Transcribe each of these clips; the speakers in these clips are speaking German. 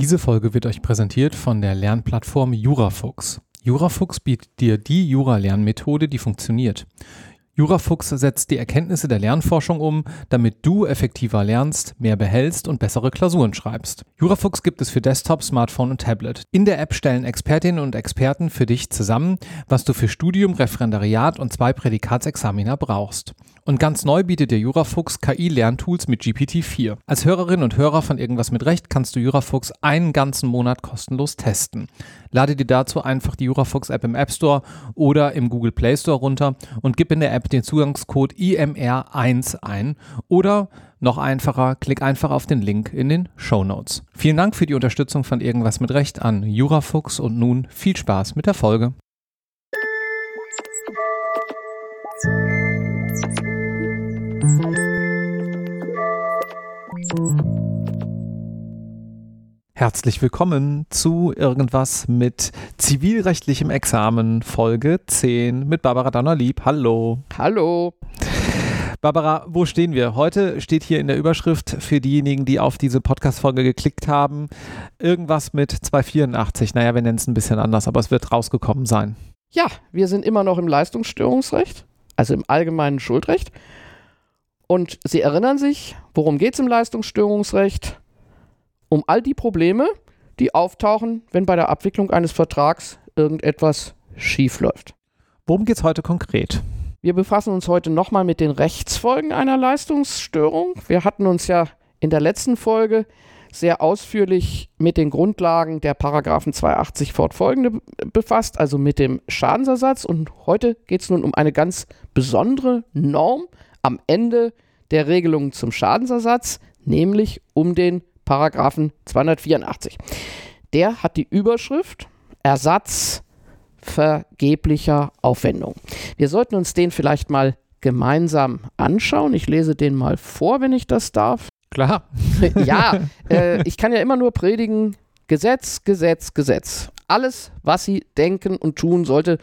Diese Folge wird euch präsentiert von der Lernplattform Jurafuchs. Jurafuchs bietet dir die Jura-Lernmethode, die funktioniert. Jurafuchs setzt die Erkenntnisse der Lernforschung um, damit du effektiver lernst, mehr behältst und bessere Klausuren schreibst. Jurafuchs gibt es für Desktop, Smartphone und Tablet. In der App stellen Expertinnen und Experten für dich zusammen, was du für Studium, Referendariat und zwei Prädikatsexamina brauchst. Und ganz neu bietet der Jurafuchs KI-Lerntools mit GPT-4. Als Hörerin und Hörer von Irgendwas mit Recht kannst du Jurafuchs einen ganzen Monat kostenlos testen. Lade dir dazu einfach die Jurafuchs-App im App Store oder im Google Play Store runter und gib in der App den Zugangscode IMR1 ein oder noch einfacher, klick einfach auf den Link in den Show Notes. Vielen Dank für die Unterstützung von Irgendwas mit Recht an Jurafuchs und nun viel Spaß mit der Folge. Herzlich willkommen zu Irgendwas mit zivilrechtlichem Examen, Folge 10 mit Barbara Donnerlieb. Hallo. Hallo. Barbara, wo stehen wir? Heute steht hier in der Überschrift für diejenigen, die auf diese Podcast-Folge geklickt haben, irgendwas mit 284. Naja, wir nennen es ein bisschen anders, aber es wird rausgekommen sein. Ja, wir sind immer noch im Leistungsstörungsrecht, also im allgemeinen Schuldrecht. Und Sie erinnern sich, worum geht es im Leistungsstörungsrecht? Um all die Probleme, die auftauchen, wenn bei der Abwicklung eines Vertrags irgendetwas schiefläuft. Worum geht es heute konkret? Wir befassen uns heute nochmal mit den Rechtsfolgen einer Leistungsstörung. Wir hatten uns ja in der letzten Folge sehr ausführlich mit den Grundlagen der Paragraphen 280 fortfolgende befasst, also mit dem Schadensersatz. Und heute geht es nun um eine ganz besondere Norm, am Ende der Regelung zum Schadensersatz, nämlich um den Paragraphen 284. Der hat die Überschrift Ersatz vergeblicher Aufwendung. Wir sollten uns den vielleicht mal gemeinsam anschauen. Ich lese den mal vor, wenn ich das darf. Klar. ja, äh, ich kann ja immer nur predigen, Gesetz, Gesetz, Gesetz. Alles, was Sie denken und tun, sollte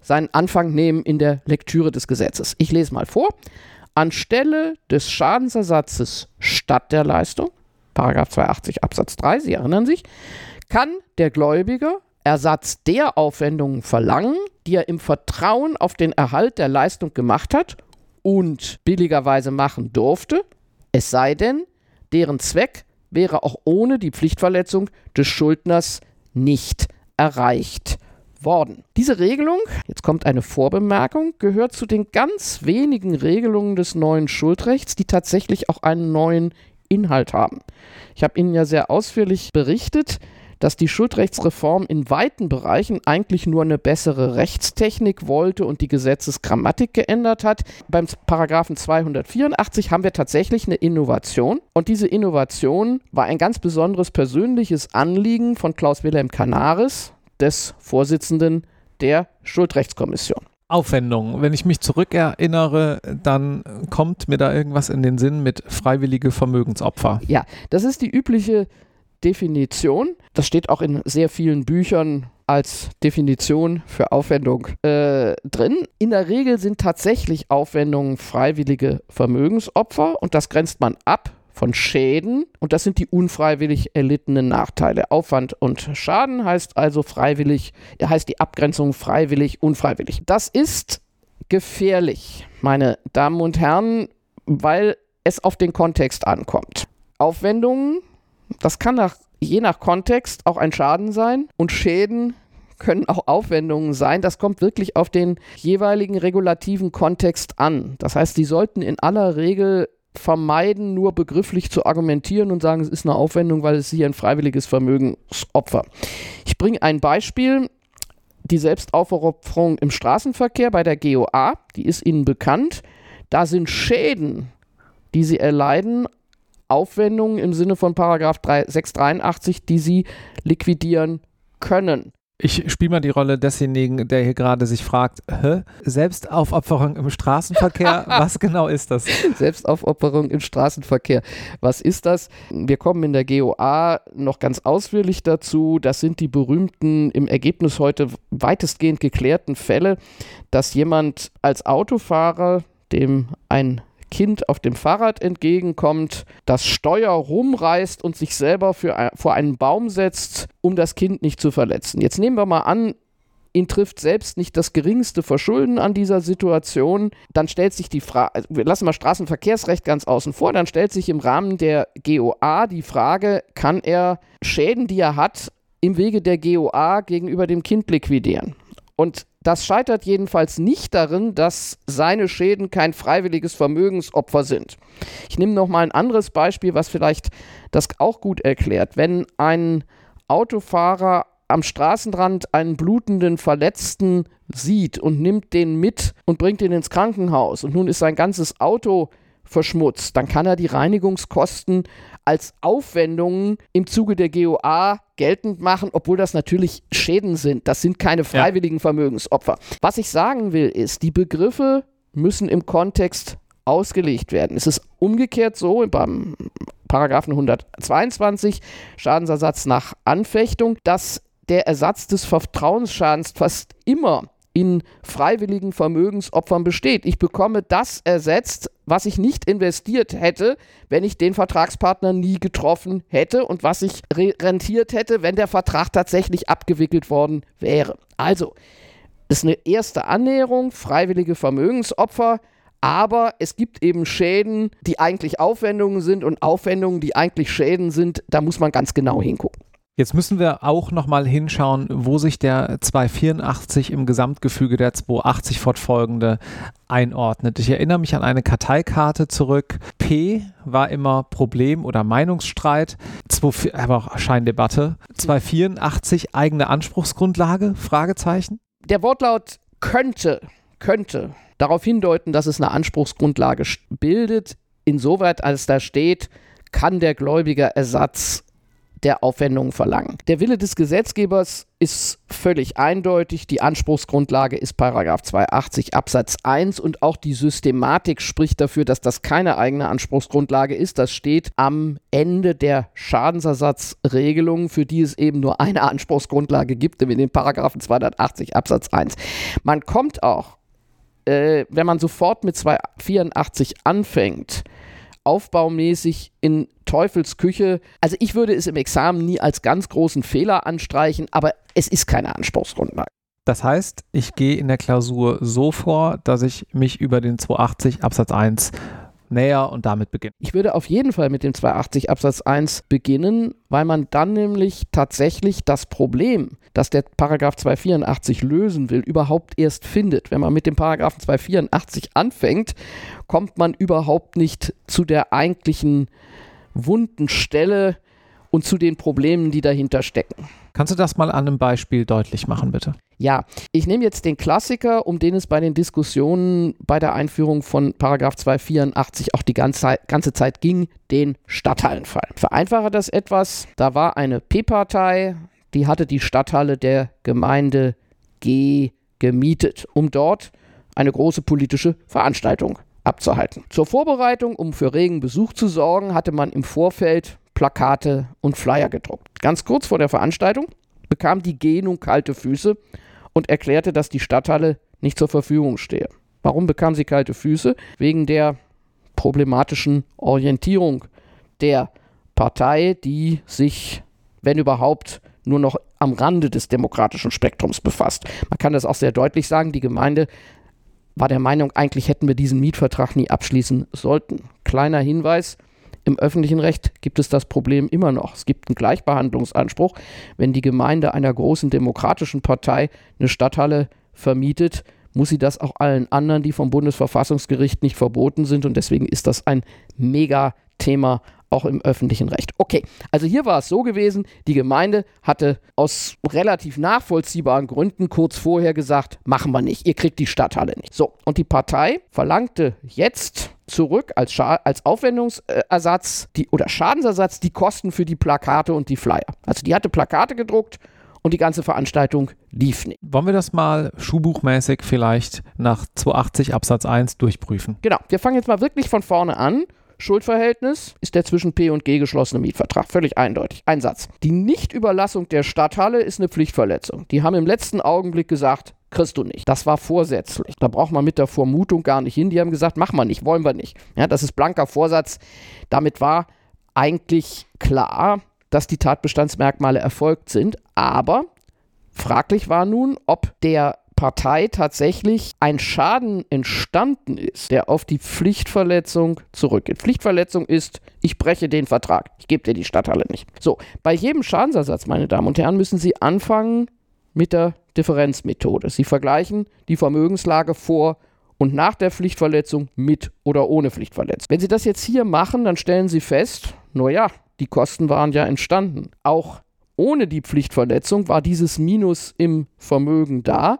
seinen Anfang nehmen in der Lektüre des Gesetzes. Ich lese mal vor anstelle des Schadensersatzes statt der Leistung, Paragraph 280 Absatz 3, Sie erinnern sich, kann der Gläubiger Ersatz der Aufwendungen verlangen, die er im Vertrauen auf den Erhalt der Leistung gemacht hat und billigerweise machen durfte, es sei denn, deren Zweck wäre auch ohne die Pflichtverletzung des Schuldners nicht erreicht worden. Diese Regelung, jetzt kommt eine Vorbemerkung, gehört zu den ganz wenigen Regelungen des neuen Schuldrechts, die tatsächlich auch einen neuen Inhalt haben. Ich habe Ihnen ja sehr ausführlich berichtet, dass die Schuldrechtsreform in weiten Bereichen eigentlich nur eine bessere Rechtstechnik wollte und die Gesetzesgrammatik geändert hat. Beim Paragraphen 284 haben wir tatsächlich eine Innovation und diese Innovation war ein ganz besonderes persönliches Anliegen von Klaus Wilhelm Canaris, des Vorsitzenden der Schuldrechtskommission. Aufwendung. Wenn ich mich zurückerinnere, dann kommt mir da irgendwas in den Sinn mit freiwillige Vermögensopfer. Ja, das ist die übliche Definition. Das steht auch in sehr vielen Büchern als Definition für Aufwendung äh, drin. In der Regel sind tatsächlich Aufwendungen freiwillige Vermögensopfer und das grenzt man ab von Schäden und das sind die unfreiwillig erlittenen Nachteile. Aufwand und Schaden heißt also freiwillig, heißt die Abgrenzung freiwillig, unfreiwillig. Das ist gefährlich, meine Damen und Herren, weil es auf den Kontext ankommt. Aufwendungen, das kann nach, je nach Kontext auch ein Schaden sein und Schäden können auch Aufwendungen sein. Das kommt wirklich auf den jeweiligen regulativen Kontext an. Das heißt, die sollten in aller Regel vermeiden, nur begrifflich zu argumentieren und sagen, es ist eine Aufwendung, weil es hier ein freiwilliges Vermögensopfer. Ich bringe ein Beispiel. Die Selbstaufopferung im Straßenverkehr bei der GOA, die ist Ihnen bekannt. Da sind Schäden, die Sie erleiden, Aufwendungen im Sinne von Paragraph 683, die Sie liquidieren können. Ich spiele mal die Rolle desjenigen, der hier gerade sich fragt, hä? Selbstaufopferung im Straßenverkehr, was genau ist das? Selbstaufopferung im Straßenverkehr, was ist das? Wir kommen in der GOA noch ganz ausführlich dazu. Das sind die berühmten, im Ergebnis heute weitestgehend geklärten Fälle, dass jemand als Autofahrer, dem ein Kind auf dem Fahrrad entgegenkommt, das Steuer rumreißt und sich selber für, vor einen Baum setzt, um das Kind nicht zu verletzen. Jetzt nehmen wir mal an, ihn trifft selbst nicht das geringste Verschulden an dieser Situation, dann stellt sich die Frage, also wir lassen mal Straßenverkehrsrecht ganz außen vor, dann stellt sich im Rahmen der GOA die Frage, kann er Schäden, die er hat, im Wege der GOA gegenüber dem Kind liquidieren? Und das scheitert jedenfalls nicht darin, dass seine Schäden kein freiwilliges Vermögensopfer sind. Ich nehme noch mal ein anderes Beispiel, was vielleicht das auch gut erklärt. Wenn ein Autofahrer am Straßenrand einen blutenden Verletzten sieht und nimmt den mit und bringt ihn ins Krankenhaus und nun ist sein ganzes Auto verschmutzt, dann kann er die Reinigungskosten als Aufwendungen im Zuge der GOA geltend machen, obwohl das natürlich Schäden sind. Das sind keine freiwilligen ja. Vermögensopfer. Was ich sagen will, ist, die Begriffe müssen im Kontext ausgelegt werden. Es ist umgekehrt so beim Paragraphen 122 Schadensersatz nach Anfechtung, dass der Ersatz des Vertrauensschadens fast immer in freiwilligen Vermögensopfern besteht. Ich bekomme das ersetzt, was ich nicht investiert hätte, wenn ich den Vertragspartner nie getroffen hätte und was ich rentiert hätte, wenn der Vertrag tatsächlich abgewickelt worden wäre. Also, das ist eine erste Annäherung, freiwillige Vermögensopfer, aber es gibt eben Schäden, die eigentlich Aufwendungen sind und Aufwendungen, die eigentlich Schäden sind. Da muss man ganz genau hingucken. Jetzt müssen wir auch nochmal hinschauen, wo sich der 284 im Gesamtgefüge der 280 fortfolgende einordnet. Ich erinnere mich an eine Karteikarte zurück. P war immer Problem oder Meinungsstreit, 2, aber auch Scheindebatte. 284 eigene Anspruchsgrundlage? Fragezeichen. Der Wortlaut könnte, könnte darauf hindeuten, dass es eine Anspruchsgrundlage bildet, insoweit als da steht, kann der Gläubiger Ersatz der Aufwendungen verlangen. Der Wille des Gesetzgebers ist völlig eindeutig. Die Anspruchsgrundlage ist Paragraph 280 Absatz 1 und auch die Systematik spricht dafür, dass das keine eigene Anspruchsgrundlage ist. Das steht am Ende der Schadensersatzregelung, für die es eben nur eine Anspruchsgrundlage gibt, nämlich den Paragraphen 280 Absatz 1. Man kommt auch, äh, wenn man sofort mit 284 anfängt, aufbaumäßig in Teufelsküche. Also ich würde es im Examen nie als ganz großen Fehler anstreichen, aber es ist keine Anspruchsgrundlage. Das heißt, ich gehe in der Klausur so vor, dass ich mich über den 280 Absatz 1 näher und damit beginnen. Ich würde auf jeden Fall mit dem 280 Absatz 1 beginnen, weil man dann nämlich tatsächlich das Problem, das der Paragraph 284 lösen will, überhaupt erst findet. Wenn man mit dem Paragraphen 284 anfängt, kommt man überhaupt nicht zu der eigentlichen wunden Stelle und zu den Problemen, die dahinter stecken. Kannst du das mal an einem Beispiel deutlich machen, bitte? Ja, ich nehme jetzt den Klassiker, um den es bei den Diskussionen bei der Einführung von Paragraph 284 auch die ganze, ganze Zeit ging, den Stadthallenfall. Vereinfache das etwas. Da war eine P-Partei, die hatte die Stadthalle der Gemeinde G gemietet, um dort eine große politische Veranstaltung abzuhalten. Zur Vorbereitung, um für regen Besuch zu sorgen, hatte man im Vorfeld Plakate und Flyer gedruckt. Ganz kurz vor der Veranstaltung bekam die G nun kalte Füße und erklärte, dass die Stadthalle nicht zur Verfügung stehe. Warum bekam sie kalte Füße? Wegen der problematischen Orientierung der Partei, die sich, wenn überhaupt, nur noch am Rande des demokratischen Spektrums befasst. Man kann das auch sehr deutlich sagen, die Gemeinde war der Meinung, eigentlich hätten wir diesen Mietvertrag nie abschließen sollten. Kleiner Hinweis, im öffentlichen Recht gibt es das Problem immer noch. Es gibt einen Gleichbehandlungsanspruch. Wenn die Gemeinde einer großen demokratischen Partei eine Stadthalle vermietet, muss sie das auch allen anderen, die vom Bundesverfassungsgericht nicht verboten sind. Und deswegen ist das ein Mega-Thema auch im öffentlichen Recht. Okay, also hier war es so gewesen, die Gemeinde hatte aus relativ nachvollziehbaren Gründen kurz vorher gesagt, machen wir nicht, ihr kriegt die Stadthalle nicht. So, und die Partei verlangte jetzt zurück als, Scha als Aufwendungsersatz die, oder Schadensersatz die Kosten für die Plakate und die Flyer. Also die hatte Plakate gedruckt und die ganze Veranstaltung lief nicht. Wollen wir das mal schuhbuchmäßig vielleicht nach 280 Absatz 1 durchprüfen? Genau, wir fangen jetzt mal wirklich von vorne an Schuldverhältnis ist der zwischen P und G geschlossene Mietvertrag. Völlig eindeutig. Ein Satz. Die Nichtüberlassung der Stadthalle ist eine Pflichtverletzung. Die haben im letzten Augenblick gesagt, kriegst du nicht. Das war vorsätzlich. Da braucht man mit der Vermutung gar nicht hin. Die haben gesagt, mach mal nicht, wollen wir nicht. Ja, das ist blanker Vorsatz. Damit war eigentlich klar, dass die Tatbestandsmerkmale erfolgt sind. Aber fraglich war nun, ob der Partei tatsächlich ein Schaden entstanden ist, der auf die Pflichtverletzung zurückgeht. Pflichtverletzung ist, ich breche den Vertrag, ich gebe dir die Stadthalle nicht. So, bei jedem Schadensersatz, meine Damen und Herren, müssen Sie anfangen mit der Differenzmethode. Sie vergleichen die Vermögenslage vor und nach der Pflichtverletzung mit oder ohne Pflichtverletzung. Wenn Sie das jetzt hier machen, dann stellen Sie fest, naja, die Kosten waren ja entstanden. Auch ohne die Pflichtverletzung war dieses Minus im Vermögen da.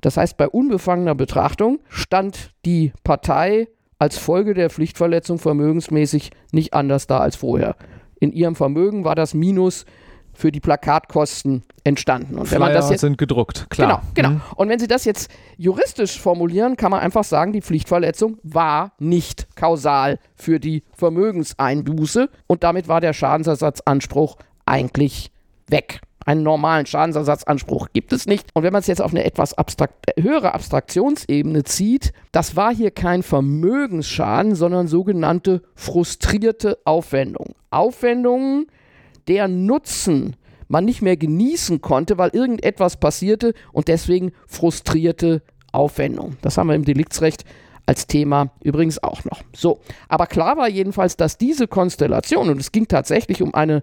Das heißt, bei unbefangener Betrachtung stand die Partei als Folge der Pflichtverletzung vermögensmäßig nicht anders da als vorher. In ihrem Vermögen war das Minus für die Plakatkosten entstanden. Und wenn man das jetzt, sind gedruckt, klar. Genau, genau. Mhm. Und wenn Sie das jetzt juristisch formulieren, kann man einfach sagen, die Pflichtverletzung war nicht kausal für die Vermögenseinbuße und damit war der Schadensersatzanspruch eigentlich weg. Einen normalen Schadensersatzanspruch gibt es nicht. Und wenn man es jetzt auf eine etwas abstrakt, höhere Abstraktionsebene zieht, das war hier kein Vermögensschaden, sondern sogenannte frustrierte Aufwendungen. Aufwendungen, deren Nutzen man nicht mehr genießen konnte, weil irgendetwas passierte und deswegen frustrierte Aufwendungen. Das haben wir im Deliktsrecht als Thema übrigens auch noch. So, aber klar war jedenfalls, dass diese Konstellation, und es ging tatsächlich um eine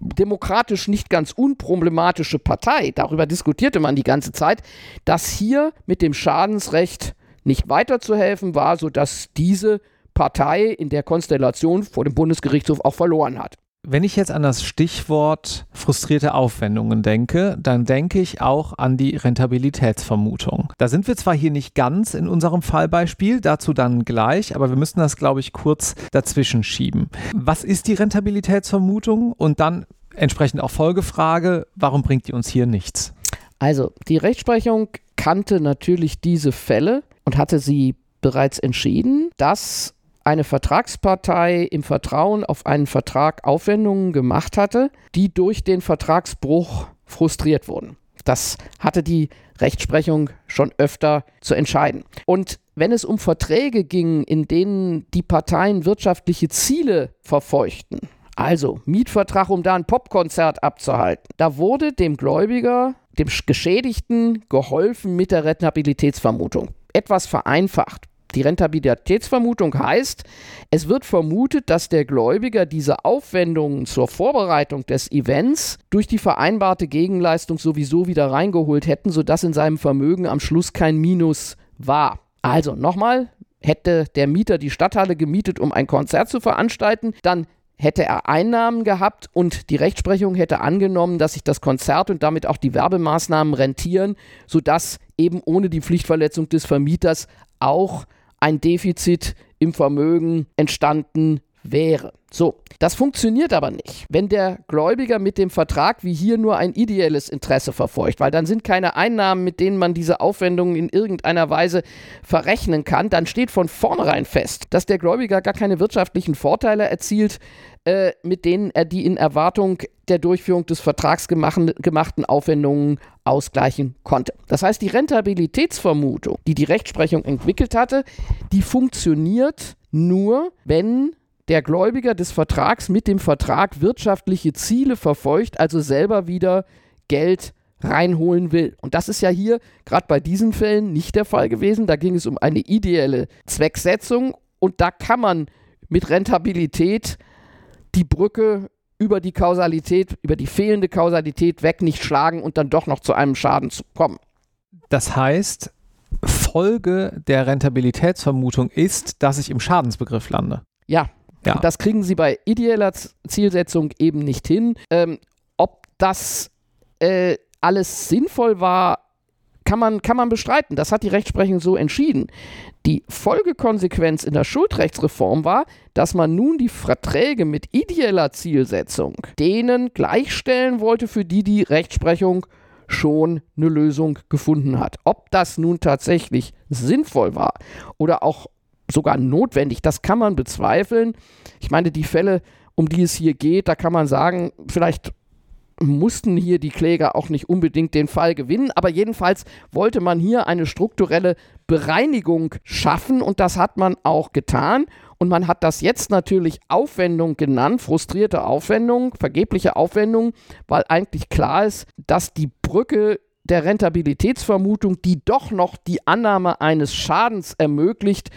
demokratisch nicht ganz unproblematische Partei, darüber diskutierte man die ganze Zeit, dass hier mit dem Schadensrecht nicht weiterzuhelfen war, sodass diese Partei in der Konstellation vor dem Bundesgerichtshof auch verloren hat. Wenn ich jetzt an das Stichwort frustrierte Aufwendungen denke, dann denke ich auch an die Rentabilitätsvermutung. Da sind wir zwar hier nicht ganz in unserem Fallbeispiel, dazu dann gleich, aber wir müssen das, glaube ich, kurz dazwischen schieben. Was ist die Rentabilitätsvermutung? Und dann entsprechend auch Folgefrage, warum bringt die uns hier nichts? Also, die Rechtsprechung kannte natürlich diese Fälle und hatte sie bereits entschieden, dass eine Vertragspartei im Vertrauen auf einen Vertrag Aufwendungen gemacht hatte, die durch den Vertragsbruch frustriert wurden. Das hatte die Rechtsprechung schon öfter zu entscheiden. Und wenn es um Verträge ging, in denen die Parteien wirtschaftliche Ziele verfeuchten, also Mietvertrag, um da ein Popkonzert abzuhalten, da wurde dem Gläubiger, dem Geschädigten geholfen mit der Rentabilitätsvermutung. Etwas vereinfacht. Die Rentabilitätsvermutung heißt, es wird vermutet, dass der Gläubiger diese Aufwendungen zur Vorbereitung des Events durch die vereinbarte Gegenleistung sowieso wieder reingeholt hätten, sodass in seinem Vermögen am Schluss kein Minus war. Also nochmal, hätte der Mieter die Stadthalle gemietet, um ein Konzert zu veranstalten, dann hätte er Einnahmen gehabt und die Rechtsprechung hätte angenommen, dass sich das Konzert und damit auch die Werbemaßnahmen rentieren, sodass eben ohne die Pflichtverletzung des Vermieters auch ein Defizit im Vermögen entstanden wäre. So, das funktioniert aber nicht, wenn der Gläubiger mit dem Vertrag wie hier nur ein ideelles Interesse verfolgt, weil dann sind keine Einnahmen, mit denen man diese Aufwendungen in irgendeiner Weise verrechnen kann. Dann steht von vornherein fest, dass der Gläubiger gar keine wirtschaftlichen Vorteile erzielt, äh, mit denen er die in Erwartung der Durchführung des Vertrags gemachten, gemachten Aufwendungen ausgleichen konnte. Das heißt, die Rentabilitätsvermutung, die die Rechtsprechung entwickelt hatte, die funktioniert nur, wenn der Gläubiger des Vertrags mit dem Vertrag wirtschaftliche Ziele verfolgt, also selber wieder Geld reinholen will. Und das ist ja hier gerade bei diesen Fällen nicht der Fall gewesen. Da ging es um eine ideelle Zwecksetzung und da kann man mit Rentabilität die Brücke über die Kausalität, über die fehlende Kausalität weg nicht schlagen und dann doch noch zu einem Schaden zu kommen. Das heißt, Folge der Rentabilitätsvermutung ist, dass ich im Schadensbegriff lande. Ja, ja. Das kriegen sie bei ideeller Zielsetzung eben nicht hin. Ähm, ob das äh, alles sinnvoll war, kann man, kann man bestreiten. Das hat die Rechtsprechung so entschieden. Die Folgekonsequenz in der Schuldrechtsreform war, dass man nun die Verträge mit ideeller Zielsetzung denen gleichstellen wollte, für die die Rechtsprechung schon eine Lösung gefunden hat. Ob das nun tatsächlich sinnvoll war oder auch sogar notwendig. Das kann man bezweifeln. Ich meine, die Fälle, um die es hier geht, da kann man sagen, vielleicht mussten hier die Kläger auch nicht unbedingt den Fall gewinnen, aber jedenfalls wollte man hier eine strukturelle Bereinigung schaffen und das hat man auch getan. Und man hat das jetzt natürlich Aufwendung genannt, frustrierte Aufwendung, vergebliche Aufwendung, weil eigentlich klar ist, dass die Brücke der Rentabilitätsvermutung, die doch noch die Annahme eines Schadens ermöglicht,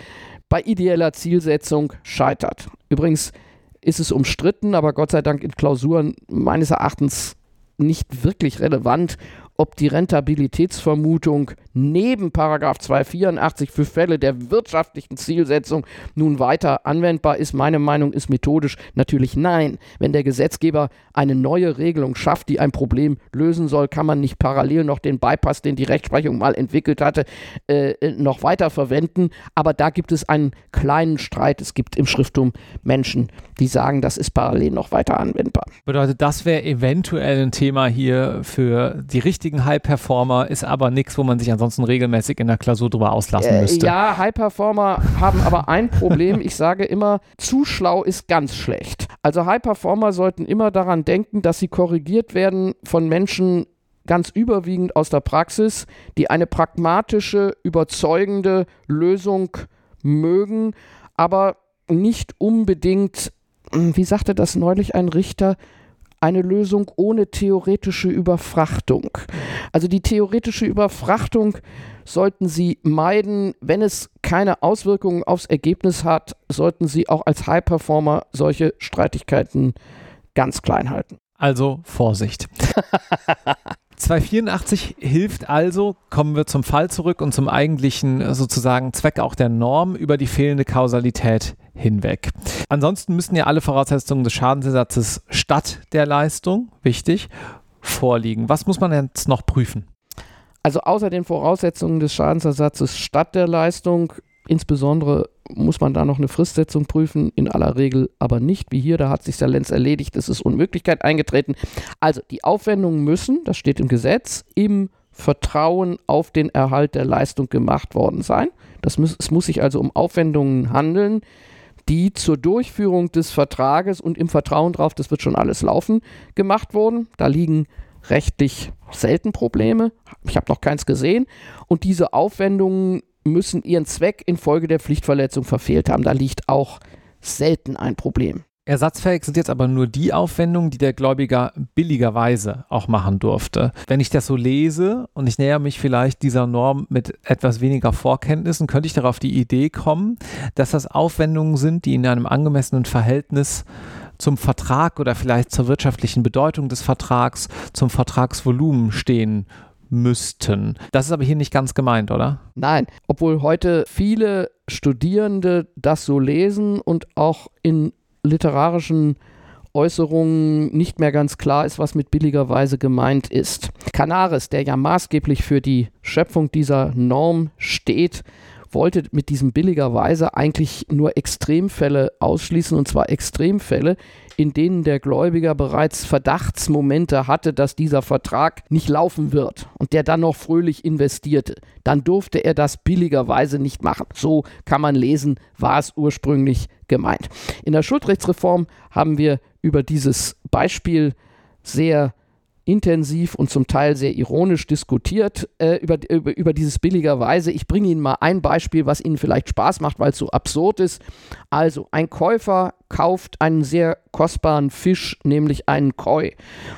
bei ideeller Zielsetzung scheitert. Übrigens ist es umstritten, aber Gott sei Dank in Klausuren meines Erachtens nicht wirklich relevant, ob die Rentabilitätsvermutung neben 284 für Fälle der wirtschaftlichen Zielsetzung nun weiter anwendbar ist. Meine Meinung ist methodisch natürlich nein. Wenn der Gesetzgeber eine neue Regelung schafft, die ein Problem lösen soll, kann man nicht parallel noch den Bypass, den die Rechtsprechung mal entwickelt hatte, äh, noch weiter verwenden. Aber da gibt es einen kleinen Streit. Es gibt im Schrifttum Menschen, die sagen, das ist parallel noch weiter anwendbar. Bedeutet, das wäre eventuell ein Thema hier für die richtige richtigen High-Performer ist aber nichts, wo man sich ansonsten regelmäßig in der Klausur drüber auslassen äh, müsste. Ja, High-Performer haben aber ein Problem. Ich sage immer, zu schlau ist ganz schlecht. Also High-Performer sollten immer daran denken, dass sie korrigiert werden von Menschen, ganz überwiegend aus der Praxis, die eine pragmatische, überzeugende Lösung mögen, aber nicht unbedingt, hm, wie sagte das neulich ein Richter, eine Lösung ohne theoretische Überfrachtung. Also die theoretische Überfrachtung sollten Sie meiden. Wenn es keine Auswirkungen aufs Ergebnis hat, sollten Sie auch als High Performer solche Streitigkeiten ganz klein halten. Also Vorsicht. 284 hilft also, kommen wir zum Fall zurück und zum eigentlichen sozusagen Zweck auch der Norm über die fehlende Kausalität hinweg. Ansonsten müssen ja alle Voraussetzungen des Schadensersatzes statt der Leistung, wichtig, vorliegen. Was muss man jetzt noch prüfen? Also außer den Voraussetzungen des Schadensersatzes statt der Leistung, insbesondere muss man da noch eine Fristsetzung prüfen, in aller Regel aber nicht, wie hier, da hat sich der Lenz erledigt, es ist Unmöglichkeit eingetreten. Also die Aufwendungen müssen, das steht im Gesetz, im Vertrauen auf den Erhalt der Leistung gemacht worden sein. Das muss, es muss sich also um Aufwendungen handeln, die zur Durchführung des Vertrages und im Vertrauen darauf, das wird schon alles laufen, gemacht wurden. Da liegen rechtlich selten Probleme. Ich habe noch keins gesehen. Und diese Aufwendungen müssen ihren Zweck infolge der Pflichtverletzung verfehlt haben. Da liegt auch selten ein Problem. Ersatzfähig sind jetzt aber nur die Aufwendungen, die der Gläubiger billigerweise auch machen durfte. Wenn ich das so lese und ich näher mich vielleicht dieser Norm mit etwas weniger Vorkenntnissen, könnte ich darauf die Idee kommen, dass das Aufwendungen sind, die in einem angemessenen Verhältnis zum Vertrag oder vielleicht zur wirtschaftlichen Bedeutung des Vertrags, zum Vertragsvolumen stehen müssten. Das ist aber hier nicht ganz gemeint, oder? Nein, obwohl heute viele Studierende das so lesen und auch in literarischen Äußerungen nicht mehr ganz klar ist, was mit billigerweise gemeint ist. Canaris, der ja maßgeblich für die Schöpfung dieser Norm steht, wollte mit diesem billigerweise eigentlich nur Extremfälle ausschließen, und zwar Extremfälle, in denen der Gläubiger bereits Verdachtsmomente hatte, dass dieser Vertrag nicht laufen wird und der dann noch fröhlich investierte. Dann durfte er das billigerweise nicht machen. So kann man lesen, war es ursprünglich gemeint. In der Schuldrechtsreform haben wir über dieses Beispiel sehr intensiv und zum Teil sehr ironisch diskutiert äh, über, über, über dieses billigerweise. Ich bringe Ihnen mal ein Beispiel, was Ihnen vielleicht Spaß macht, weil es so absurd ist. Also, ein Käufer kauft einen sehr kostbaren Fisch, nämlich einen Koi,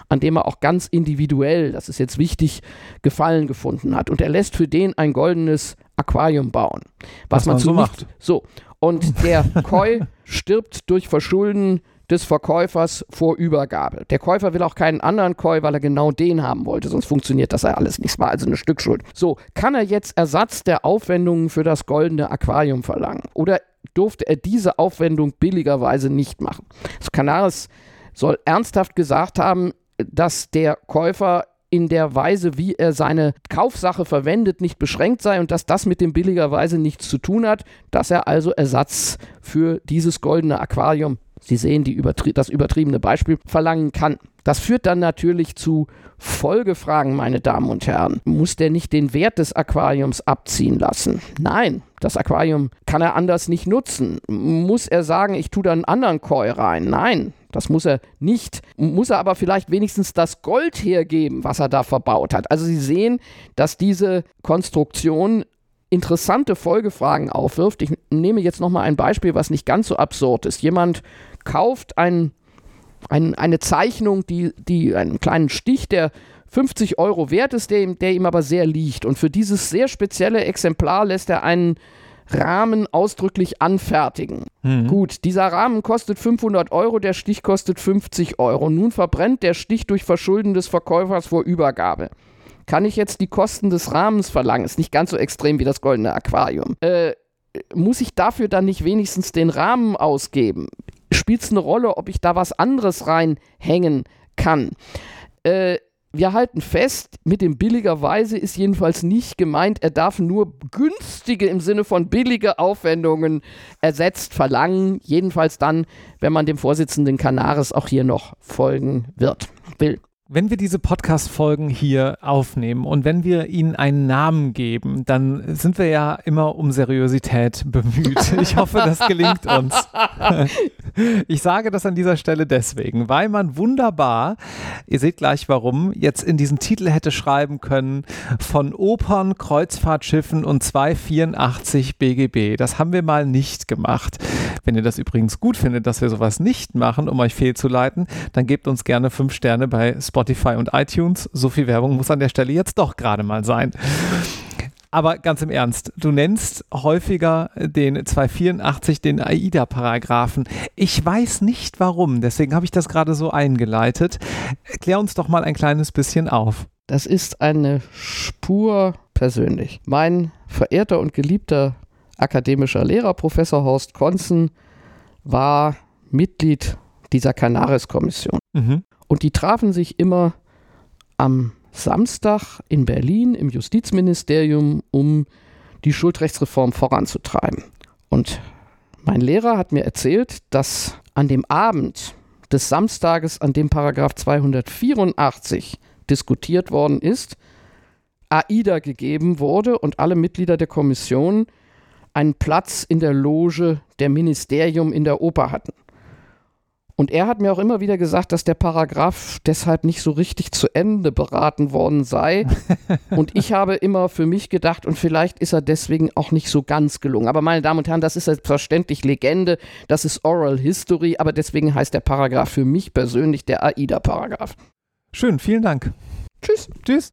an dem er auch ganz individuell, das ist jetzt wichtig, Gefallen gefunden hat. Und er lässt für den ein goldenes Aquarium bauen. Was, was man, man so macht. So. Und der Koi stirbt durch Verschulden des Verkäufers vor Übergabe. Der Käufer will auch keinen anderen Koi, weil er genau den haben wollte, sonst funktioniert das ja alles nicht. War also eine Stückschuld. So, kann er jetzt Ersatz der Aufwendungen für das goldene Aquarium verlangen? Oder durfte er diese Aufwendung billigerweise nicht machen? Das Canaris soll ernsthaft gesagt haben, dass der Käufer in der Weise, wie er seine Kaufsache verwendet, nicht beschränkt sei und dass das mit dem billigerweise nichts zu tun hat, dass er also Ersatz für dieses goldene Aquarium Sie sehen übertrie das übertriebene Beispiel verlangen kann. Das führt dann natürlich zu Folgefragen, meine Damen und Herren. Muss der nicht den Wert des Aquariums abziehen lassen? Nein, das Aquarium kann er anders nicht nutzen. Muss er sagen, ich tue da einen anderen Koi rein? Nein, das muss er nicht. Muss er aber vielleicht wenigstens das Gold hergeben, was er da verbaut hat. Also Sie sehen, dass diese Konstruktion interessante Folgefragen aufwirft. Ich nehme jetzt nochmal ein Beispiel, was nicht ganz so absurd ist. Jemand kauft ein, ein, eine Zeichnung, die, die einen kleinen Stich, der 50 Euro wert ist, der, der ihm aber sehr liegt. Und für dieses sehr spezielle Exemplar lässt er einen Rahmen ausdrücklich anfertigen. Mhm. Gut, dieser Rahmen kostet 500 Euro, der Stich kostet 50 Euro. Nun verbrennt der Stich durch Verschulden des Verkäufers vor Übergabe. Kann ich jetzt die Kosten des Rahmens verlangen? Ist nicht ganz so extrem wie das goldene Aquarium. Äh, muss ich dafür dann nicht wenigstens den Rahmen ausgeben? Spielt es eine Rolle, ob ich da was anderes reinhängen kann? Äh, wir halten fest, mit dem billigerweise ist jedenfalls nicht gemeint, er darf nur günstige im Sinne von billige Aufwendungen ersetzt verlangen. Jedenfalls dann, wenn man dem Vorsitzenden Canaris auch hier noch folgen wird, will. Wenn wir diese Podcast-Folgen hier aufnehmen und wenn wir ihnen einen Namen geben, dann sind wir ja immer um Seriosität bemüht. Ich hoffe, das gelingt uns. Ich sage das an dieser Stelle deswegen, weil man wunderbar, ihr seht gleich warum, jetzt in diesen Titel hätte schreiben können von Opern, Kreuzfahrtschiffen und 284 BGB. Das haben wir mal nicht gemacht. Wenn ihr das übrigens gut findet, dass wir sowas nicht machen, um euch fehlzuleiten, dann gebt uns gerne fünf Sterne bei Spotify und iTunes. So viel Werbung muss an der Stelle jetzt doch gerade mal sein. Aber ganz im Ernst, du nennst häufiger den 284, den AIDA-Paragraphen. Ich weiß nicht warum, deswegen habe ich das gerade so eingeleitet. Klär uns doch mal ein kleines bisschen auf. Das ist eine Spur persönlich. Mein verehrter und geliebter akademischer Lehrer, Professor Horst Konzen, war Mitglied dieser Canaris-Kommission. Mhm. Und die trafen sich immer am Samstag in Berlin im Justizministerium, um die Schuldrechtsreform voranzutreiben. Und mein Lehrer hat mir erzählt, dass an dem Abend des Samstages, an dem Paragraph 284 diskutiert worden ist, AIDA gegeben wurde und alle Mitglieder der Kommission einen Platz in der Loge der Ministerium in der Oper hatten. Und er hat mir auch immer wieder gesagt, dass der Paragraph deshalb nicht so richtig zu Ende beraten worden sei. und ich habe immer für mich gedacht, und vielleicht ist er deswegen auch nicht so ganz gelungen. Aber meine Damen und Herren, das ist selbstverständlich Legende, das ist Oral History, aber deswegen heißt der Paragraph für mich persönlich der AIDA-Paragraph. Schön, vielen Dank. Tschüss. Tschüss.